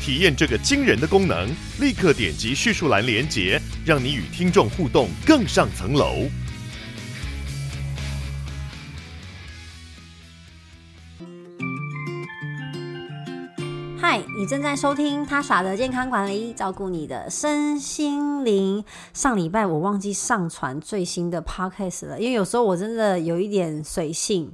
体验这个惊人的功能，立刻点击叙述栏连接，让你与听众互动更上层楼。嗨，你正在收听他傻的健康管理，照顾你的身心灵。上礼拜我忘记上传最新的 podcast 了，因为有时候我真的有一点随性。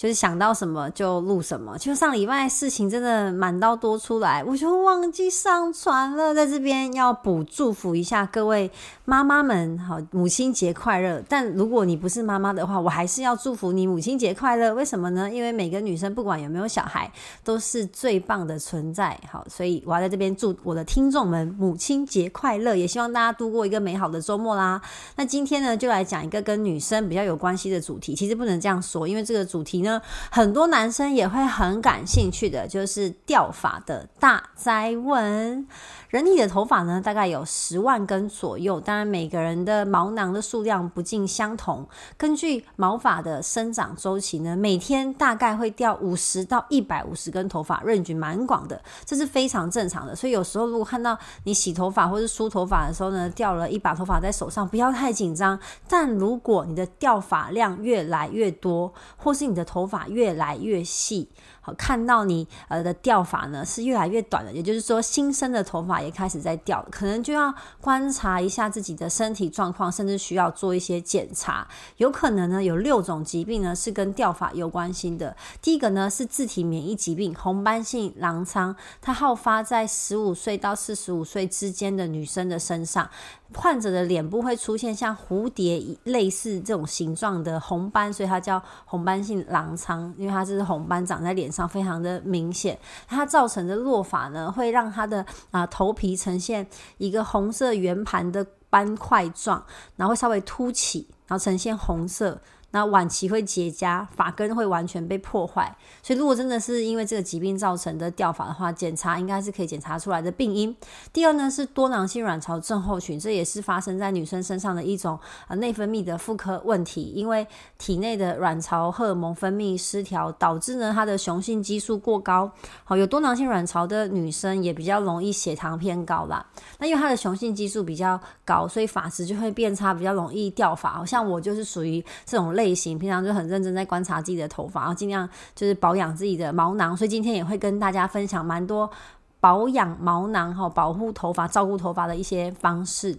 就是想到什么就录什么，就上礼拜事情真的满到多出来，我就忘记上传了。在这边要补祝福一下各位妈妈们，好，母亲节快乐！但如果你不是妈妈的话，我还是要祝福你母亲节快乐。为什么呢？因为每个女生不管有没有小孩，都是最棒的存在。好，所以我要在这边祝我的听众们母亲节快乐，也希望大家度过一个美好的周末啦。那今天呢，就来讲一个跟女生比较有关系的主题。其实不能这样说，因为这个主题呢。很多男生也会很感兴趣的，就是钓法的大灾问。人体的头发呢，大概有十万根左右。当然，每个人的毛囊的数量不尽相同。根据毛发的生长周期呢，每天大概会掉五十到一百五十根头发，range 蛮广的，这是非常正常的。所以有时候如果看到你洗头发或是梳头发的时候呢，掉了一把头发在手上，不要太紧张。但如果你的掉发量越来越多，或是你的头发越来越细，好，看到你呃的掉发呢是越来越短的，也就是说新生的头发也开始在掉，可能就要观察一下自己的身体状况，甚至需要做一些检查。有可能呢有六种疾病呢是跟掉发有关系的。第一个呢是自体免疫疾病红斑性狼疮，它好发在十五岁到四十五岁之间的女生的身上。患者的脸部会出现像蝴蝶类似这种形状的红斑，所以它叫红斑性狼疮，因为它是红斑长在脸上，非常的明显。它造成的落发呢，会让他的啊头皮呈现一个红色圆盘的斑块状，然后会稍微凸起，然后呈现红色。那晚期会结痂，发根会完全被破坏，所以如果真的是因为这个疾病造成的掉发的话，检查应该是可以检查出来的病因。第二呢是多囊性卵巢症候群，这也是发生在女生身上的一种啊内分泌的妇科问题，因为体内的卵巢荷尔蒙分泌失调，导致呢她的雄性激素过高。好，有多囊性卵巢的女生也比较容易血糖偏高啦。那因为她的雄性激素比较高，所以发质就会变差，比较容易掉发。好像我就是属于这种类。类型平常就很认真在观察自己的头发，然后尽量就是保养自己的毛囊，所以今天也会跟大家分享蛮多保养毛囊和保护头发、照顾头发的一些方式。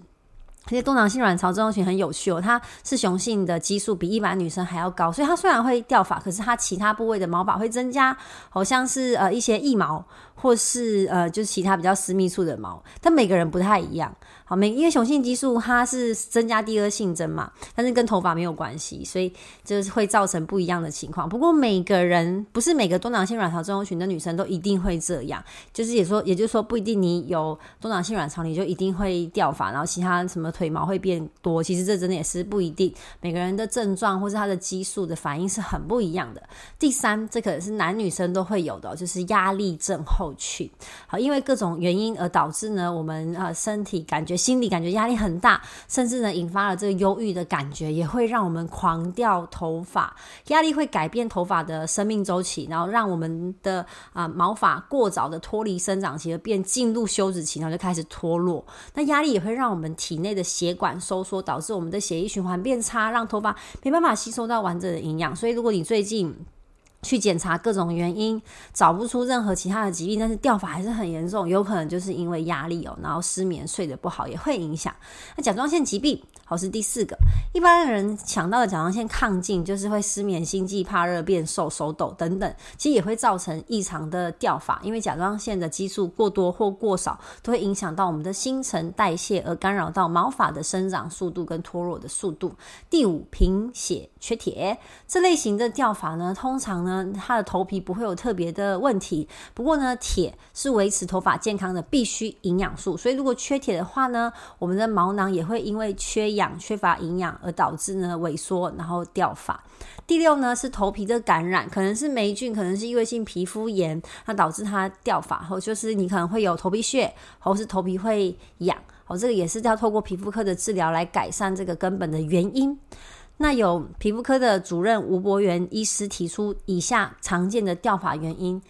而且多囊性卵巢症候群很有趣哦，它是雄性的激素比一般女生还要高，所以它虽然会掉发，可是它其他部位的毛发会增加，好像是呃一些腋毛或是呃就是其他比较私密处的毛，但每个人不太一样。好，每因为雄性激素它是增加第二性征嘛，但是跟头发没有关系，所以就是会造成不一样的情况。不过每个人不是每个多囊性卵巢症候群的女生都一定会这样，就是也说，也就是说不一定你有多囊性卵巢你就一定会掉发，然后其他什么腿毛会变多，其实这真的也是不一定。每个人的症状或是他的激素的反应是很不一样的。第三，这可能是男女生都会有的，就是压力症候群。好，因为各种原因而导致呢，我们呃身体感觉。心里感觉压力很大，甚至呢引发了这个忧郁的感觉，也会让我们狂掉头发。压力会改变头发的生命周期，然后让我们的啊、毛发过早的脱离生长期，而变进入休止期，然后就开始脱落。那压力也会让我们体内的血管收缩，导致我们的血液循环变差，让头发没办法吸收到完整的营养。所以，如果你最近去检查各种原因，找不出任何其他的疾病，但是掉发还是很严重，有可能就是因为压力哦，然后失眠睡得不好也会影响。那甲状腺疾病，好，是第四个，一般人想到的甲状腺亢进就是会失眠、心悸、怕热、变瘦、手抖等等，其实也会造成异常的掉发，因为甲状腺的激素过多或过少都会影响到我们的新陈代谢，而干扰到毛发的生长速度跟脱落的速度。第五，贫血缺铁，这类型的掉发呢，通常呢。呢，它的头皮不会有特别的问题。不过呢，铁是维持头发健康的必须营养素，所以如果缺铁的话呢，我们的毛囊也会因为缺氧、缺乏营养而导致呢萎缩，然后掉发。第六呢是头皮的感染，可能是霉菌，可能是异位性皮肤炎，它导致它掉发，或就是你可能会有头皮屑，或是头皮会痒，哦，这个也是要透过皮肤科的治疗来改善这个根本的原因。那有皮肤科的主任吴博元医师提出以下常见的掉发原因。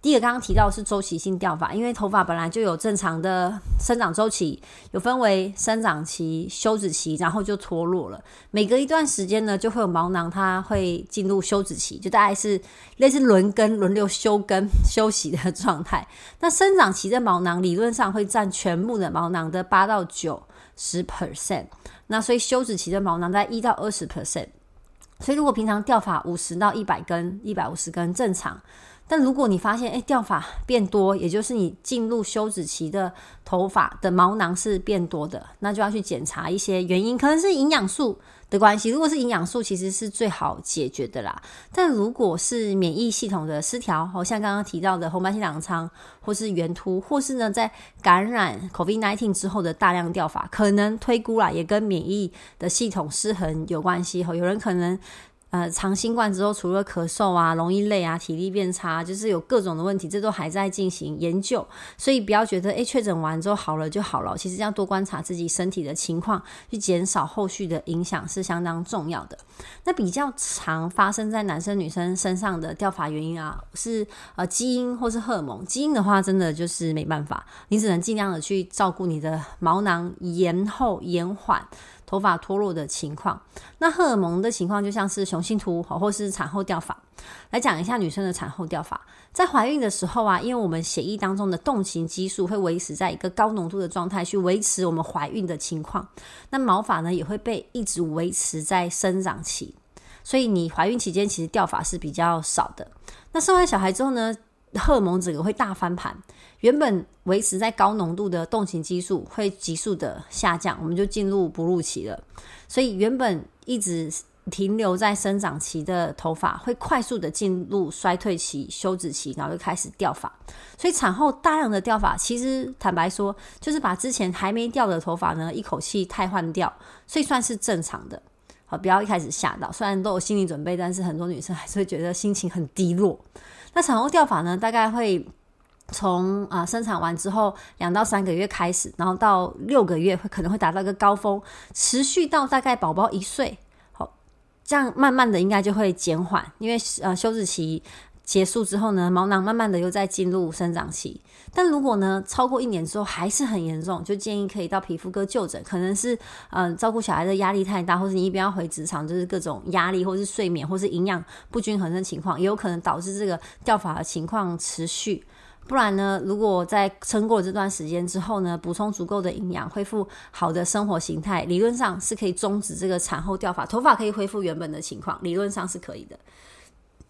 第一个刚刚提到是周期性掉发，因为头发本来就有正常的生长周期，有分为生长期、休止期，然后就脱落了。每隔一段时间呢，就会有毛囊，它会进入休止期，就大概是类似轮根、轮流休根、休息的状态。那生长期的毛囊理论上会占全部的毛囊的八到九十 percent，那所以休止期的毛囊在一到二十 percent。所以如果平常掉发五十到一百根、一百五十根正常。但如果你发现，哎，掉发变多，也就是你进入休止期的头发的毛囊是变多的，那就要去检查一些原因，可能是营养素的关系。如果是营养素，其实是最好解决的啦。但如果是免疫系统的失调，好像刚刚提到的红斑性狼疮，或是圆突，或是呢在感染 COVID-19 之后的大量掉发，可能推估啦，也跟免疫的系统失衡有关系。吼，有人可能。呃，长新冠之后，除了咳嗽啊、容易累啊、体力变差，就是有各种的问题，这都还在进行研究。所以不要觉得，诶，确诊完之后好了就好了。其实要多观察自己身体的情况，去减少后续的影响是相当重要的。那比较常发生在男生女生身上的掉发原因啊，是呃基因或是荷尔蒙。基因的话，真的就是没办法，你只能尽量的去照顾你的毛囊，延后延缓。头发脱落的情况，那荷尔蒙的情况就像是雄性秃或是产后掉发。来讲一下女生的产后掉发，在怀孕的时候啊，因为我们血液当中的动情激素会维持在一个高浓度的状态，去维持我们怀孕的情况。那毛发呢也会被一直维持在生长期，所以你怀孕期间其实掉发是比较少的。那生完小孩之后呢，荷尔蒙整个会大翻盘。原本维持在高浓度的动情激素会急速的下降，我们就进入哺乳期了。所以原本一直停留在生长期的头发会快速的进入衰退期、休止期，然后就开始掉发。所以产后大量的掉发，其实坦白说，就是把之前还没掉的头发呢一口气汰换掉，所以算是正常的。好，不要一开始吓到，虽然都有心理准备，但是很多女生还是会觉得心情很低落。那产后掉发呢，大概会。从啊、生产完之后两到三个月开始，然后到六个月会可能会达到一个高峰，持续到大概宝宝一岁，好，这样慢慢的应该就会减缓，因为呃休止期结束之后呢，毛囊慢慢的又在进入生长期。但如果呢超过一年之后还是很严重，就建议可以到皮肤科就诊，可能是嗯、照顾小孩的压力太大，或是你一边要回职场，就是各种压力，或是睡眠，或是营养不均衡的情况，也有可能导致这个掉发的情况持续。不然呢，如果在撑过这段时间之后呢，补充足够的营养，恢复好的生活形态，理论上是可以终止这个产后掉发，头发可以恢复原本的情况，理论上是可以的。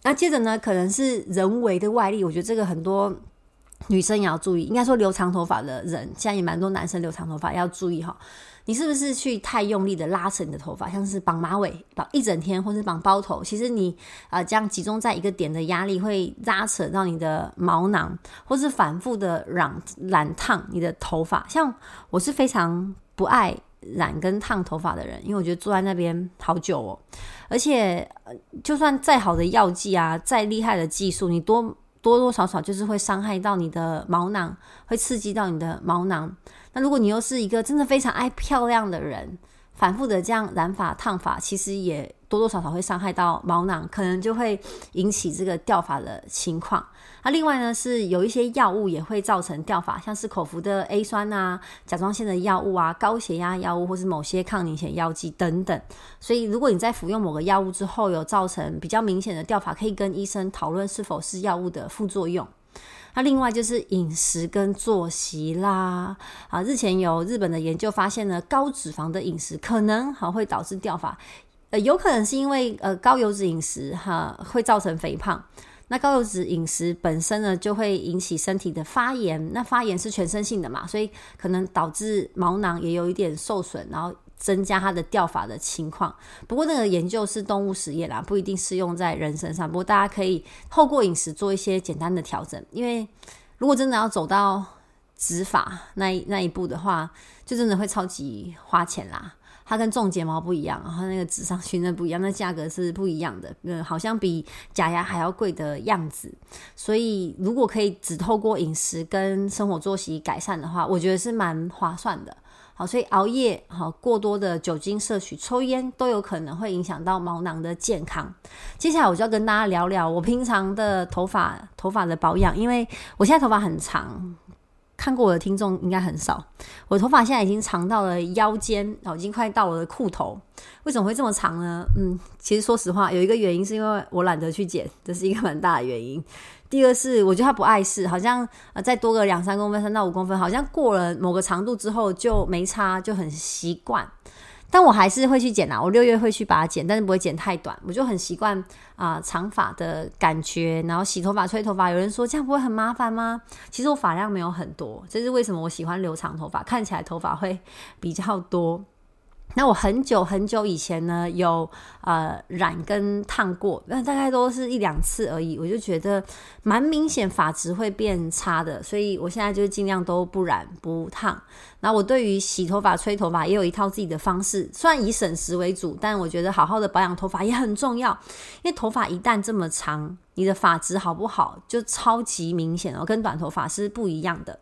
那接着呢，可能是人为的外力，我觉得这个很多女生也要注意，应该说留长头发的人，现在也蛮多男生留长头发要注意哈。你是不是去太用力的拉扯你的头发，像是绑马尾绑一整天，或是绑包头？其实你啊、呃，这样集中在一个点的压力会拉扯到你的毛囊，或是反复的染染烫你的头发。像我是非常不爱染跟烫头发的人，因为我觉得坐在那边好久哦，而且就算再好的药剂啊，再厉害的技术，你多多多少少就是会伤害到你的毛囊，会刺激到你的毛囊。那如果你又是一个真的非常爱漂亮的人，反复的这样染发烫发，其实也多多少少会伤害到毛囊，可能就会引起这个掉发的情况。那另外呢，是有一些药物也会造成掉发，像是口服的 A 酸啊、甲状腺的药物啊、高血压药物，或是某些抗凝血药剂等等。所以，如果你在服用某个药物之后有造成比较明显的掉发，可以跟医生讨论是否是药物的副作用。那另外就是饮食跟作息啦，啊，日前有日本的研究发现呢，高脂肪的饮食可能还会导致掉发，呃，有可能是因为呃高油脂饮食哈会造成肥胖。那高油脂饮食本身呢，就会引起身体的发炎，那发炎是全身性的嘛，所以可能导致毛囊也有一点受损，然后增加它的掉发的情况。不过那个研究是动物实验啦，不一定适用在人身上。不过大家可以透过饮食做一些简单的调整，因为如果真的要走到植发那一那一步的话，就真的会超级花钱啦。它跟种睫毛不一样，然后那个植上去那不一样，那价格是不一样的，嗯，好像比假牙还要贵的样子。所以如果可以只透过饮食跟生活作息改善的话，我觉得是蛮划算的。好，所以熬夜、好过多的酒精摄取、抽烟都有可能会影响到毛囊的健康。接下来我就要跟大家聊聊我平常的头发头发的保养，因为我现在头发很长。看过我的听众应该很少，我头发现在已经长到了腰间，哦，已经快到我的裤头。为什么会这么长呢？嗯，其实说实话，有一个原因是因为我懒得去剪，这是一个蛮大的原因。第二是我觉得它不碍事，好像呃再多个两三公分，三到五公分，好像过了某个长度之后就没差，就很习惯。但我还是会去剪啦，我六月会去把它剪，但是不会剪太短。我就很习惯啊长发的感觉，然后洗头发、吹头发。有人说这样不会很麻烦吗？其实我发量没有很多，这是为什么我喜欢留长头发，看起来头发会比较多。那我很久很久以前呢，有呃染跟烫过，那大概都是一两次而已。我就觉得蛮明显发质会变差的，所以我现在就尽量都不染不烫。那我对于洗头发、吹头发也有一套自己的方式，虽然以省时为主，但我觉得好好的保养头发也很重要。因为头发一旦这么长，你的发质好不好就超级明显哦，跟短头发是不一样的。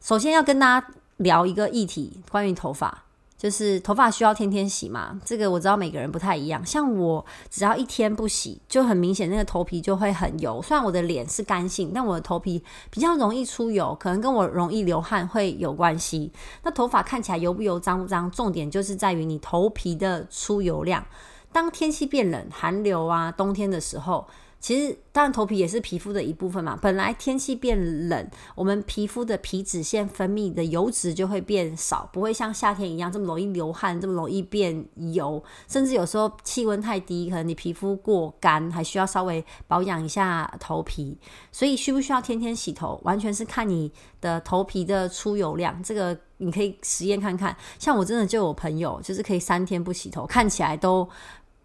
首先要跟大家聊一个议题，关于头发。就是头发需要天天洗嘛？这个我知道每个人不太一样。像我只要一天不洗，就很明显那个头皮就会很油。虽然我的脸是干性，但我的头皮比较容易出油，可能跟我容易流汗会有关系。那头发看起来油不油、脏不脏，重点就是在于你头皮的出油量。当天气变冷、寒流啊，冬天的时候。其实，当然，头皮也是皮肤的一部分嘛。本来天气变冷，我们皮肤的皮脂腺分泌的油脂就会变少，不会像夏天一样这么容易流汗，这么容易变油。甚至有时候气温太低，可能你皮肤过干，还需要稍微保养一下头皮。所以，需不需要天天洗头，完全是看你的头皮的出油量。这个你可以实验看看。像我真的就有朋友，就是可以三天不洗头，看起来都。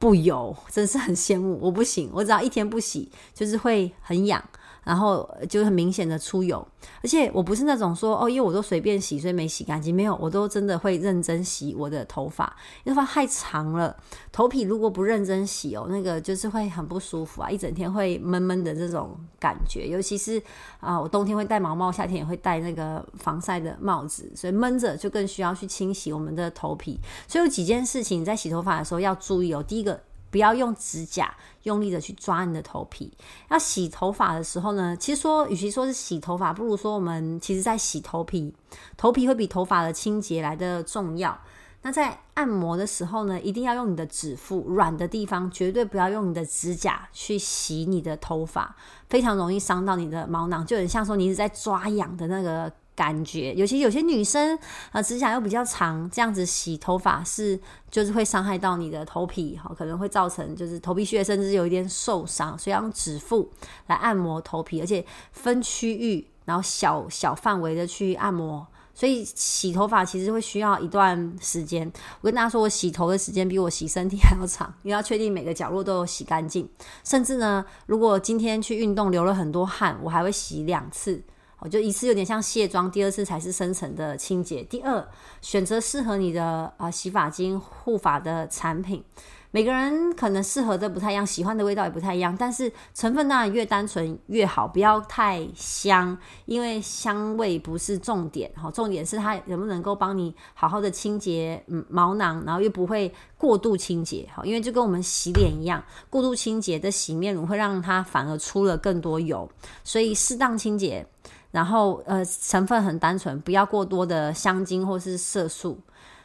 不油，真是很羡慕。我不行，我只要一天不洗，就是会很痒。然后就很明显的出油，而且我不是那种说哦，因为我都随便洗，所以没洗干净。没有，我都真的会认真洗我的头发，因为头发太长了，头皮如果不认真洗哦，那个就是会很不舒服啊，一整天会闷闷的这种感觉。尤其是啊，我冬天会戴毛帽，夏天也会戴那个防晒的帽子，所以闷着就更需要去清洗我们的头皮。所以有几件事情在洗头发的时候要注意哦。第一个。不要用指甲用力的去抓你的头皮。要洗头发的时候呢，其实说，与其说是洗头发，不如说我们其实在洗头皮。头皮会比头发的清洁来的重要。那在按摩的时候呢，一定要用你的指腹，软的地方绝对不要用你的指甲去洗你的头发，非常容易伤到你的毛囊，就很像说你一直在抓痒的那个。感觉，尤其有些女生啊，指甲又比较长，这样子洗头发是就是会伤害到你的头皮，哈，可能会造成就是头皮屑，甚至有一点受伤，所以要用指腹来按摩头皮，而且分区域，然后小小范围的去按摩。所以洗头发其实会需要一段时间。我跟大家说，我洗头的时间比我洗身体还要长，因为要确定每个角落都有洗干净。甚至呢，如果今天去运动流了很多汗，我还会洗两次。我就一次有点像卸妆，第二次才是深层的清洁。第二，选择适合你的啊、洗发精、护发的产品。每个人可能适合的不太一样，喜欢的味道也不太一样。但是成分当然越单纯越好，不要太香，因为香味不是重点。好，重点是它能不能够帮你好好的清洁嗯毛囊，然后又不会过度清洁。好，因为就跟我们洗脸一样，过度清洁的洗面乳会让它反而出了更多油，所以适当清洁。然后，呃，成分很单纯，不要过多的香精或是色素。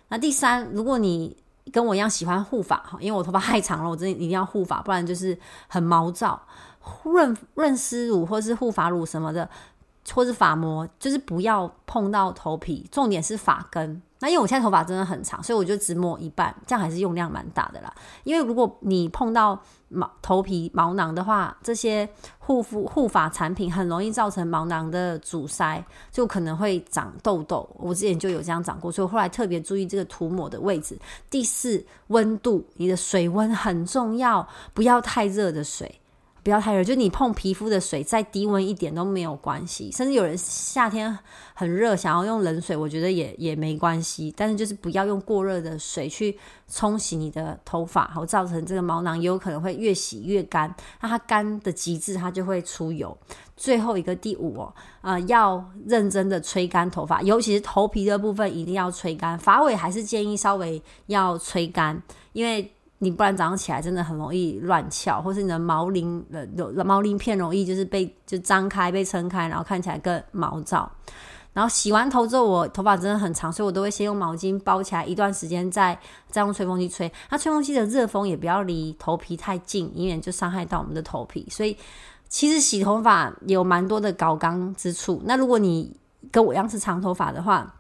那第三，如果你跟我一样喜欢护发哈，因为我头发太长了，我真的一定要护发，不然就是很毛躁。润润丝乳或是护发乳什么的，或是发膜，就是不要碰到头皮，重点是发根。那因为我现在头发真的很长，所以我就只抹一半，这样还是用量蛮大的啦。因为如果你碰到毛头皮毛囊的话，这些护肤护发产品很容易造成毛囊的阻塞，就可能会长痘痘。我之前就有这样长过，所以我后来特别注意这个涂抹的位置。第四，温度，你的水温很重要，不要太热的水。不要太热，就你碰皮肤的水再低温一点都没有关系，甚至有人夏天很热想要用冷水，我觉得也也没关系。但是就是不要用过热的水去冲洗你的头发，好造成这个毛囊有可能会越洗越干。那它干的极致，它就会出油。最后一个第五哦，呃，要认真的吹干头发，尤其是头皮的部分一定要吹干，发尾还是建议稍微要吹干，因为。你不然早上起来真的很容易乱翘，或是你的毛鳞呃有毛鳞片容易就是被就张开被撑开，然后看起来更毛躁。然后洗完头之后，我头发真的很长，所以我都会先用毛巾包起来一段时间，再再用吹风机吹。那吹风机的热风也不要离头皮太近，以免就伤害到我们的头皮。所以其实洗头发有蛮多的高纲之处。那如果你跟我一样是长头发的话，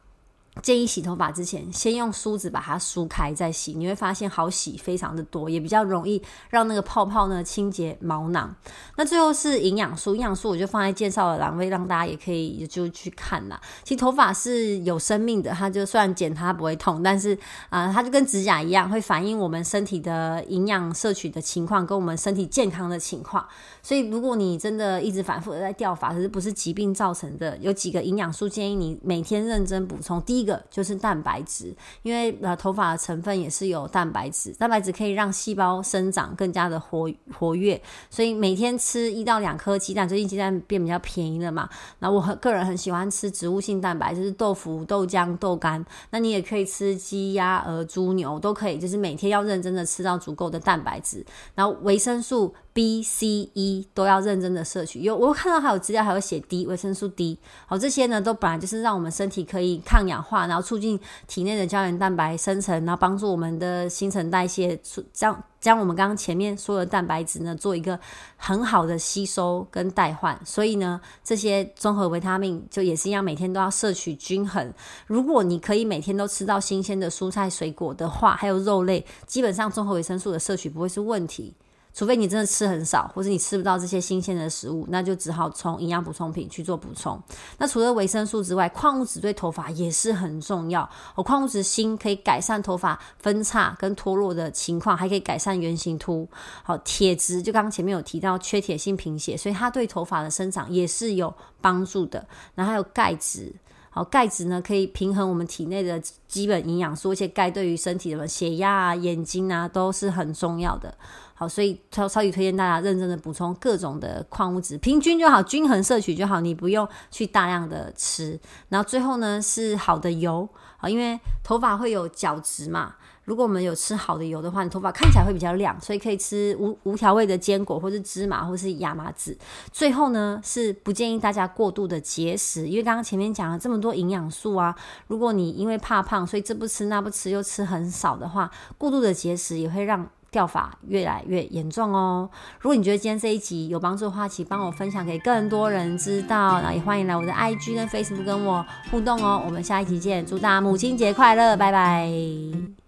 建议洗头发之前，先用梳子把它梳开再洗，你会发现好洗非常的多，也比较容易让那个泡泡呢清洁毛囊。那最后是营养素，营养素我就放在介绍的栏位，让大家也可以就去看啦。其实头发是有生命的，它就算剪它不会痛，但是啊、它就跟指甲一样，会反映我们身体的营养摄取的情况跟我们身体健康的情况。所以如果你真的一直反复的在掉发，可是不是疾病造成的，有几个营养素建议你每天认真补充。第一。一个就是蛋白质，因为呃头发的成分也是有蛋白质，蛋白质可以让细胞生长更加的活活跃，所以每天吃一到两颗鸡蛋，最近鸡蛋变比较便宜了嘛，那我个人很喜欢吃植物性蛋白，就是豆腐、豆浆、豆干，那你也可以吃鸡、鸭、鹅、猪、牛都可以，就是每天要认真的吃到足够的蛋白质，然后维生素。B、C、E 都要认真的摄取，有我看到还有资料还有写 D 维生素 D，好，这些呢都本来就是让我们身体可以抗氧化，然后促进体内的胶原蛋白生成，然后帮助我们的新陈代谢，将将我们刚刚前面说的蛋白质呢做一个很好的吸收跟代换，所以呢这些综合维他命就也是一样，每天都要摄取均衡。如果你可以每天都吃到新鲜的蔬菜水果的话，还有肉类，基本上综合维生素的摄取不会是问题。除非你真的吃很少，或者你吃不到这些新鲜的食物，那就只好从营养补充品去做补充。那除了维生素之外，矿物质对头发也是很重要。哦，矿物质锌可以改善头发分叉跟脱落的情况，还可以改善圆形秃。好，铁质就刚刚前面有提到缺铁性贫血，所以它对头发的生长也是有帮助的。然后还有钙质。好，钙质呢可以平衡我们体内的基本营养素，而且钙对于身体的血压啊、眼睛啊都是很重要的。好，所以超超级推荐大家认真的补充各种的矿物质，平均就好，均衡摄取就好，你不用去大量的吃。然后最后呢是好的油，啊，因为头发会有角质嘛。如果我们有吃好的油的话，你头发看起来会比较亮，所以可以吃无无调味的坚果，或是芝麻，或是亚麻籽。最后呢，是不建议大家过度的节食，因为刚刚前面讲了这么多营养素啊，如果你因为怕胖，所以这不吃那不吃，又吃很少的话，过度的节食也会让掉法越来越严重哦。如果你觉得今天这一集有帮助的话，请帮我分享给更多人知道，然后也欢迎来我的 IG 跟 Facebook 跟我互动哦。我们下一集见，祝大家母亲节快乐，拜拜。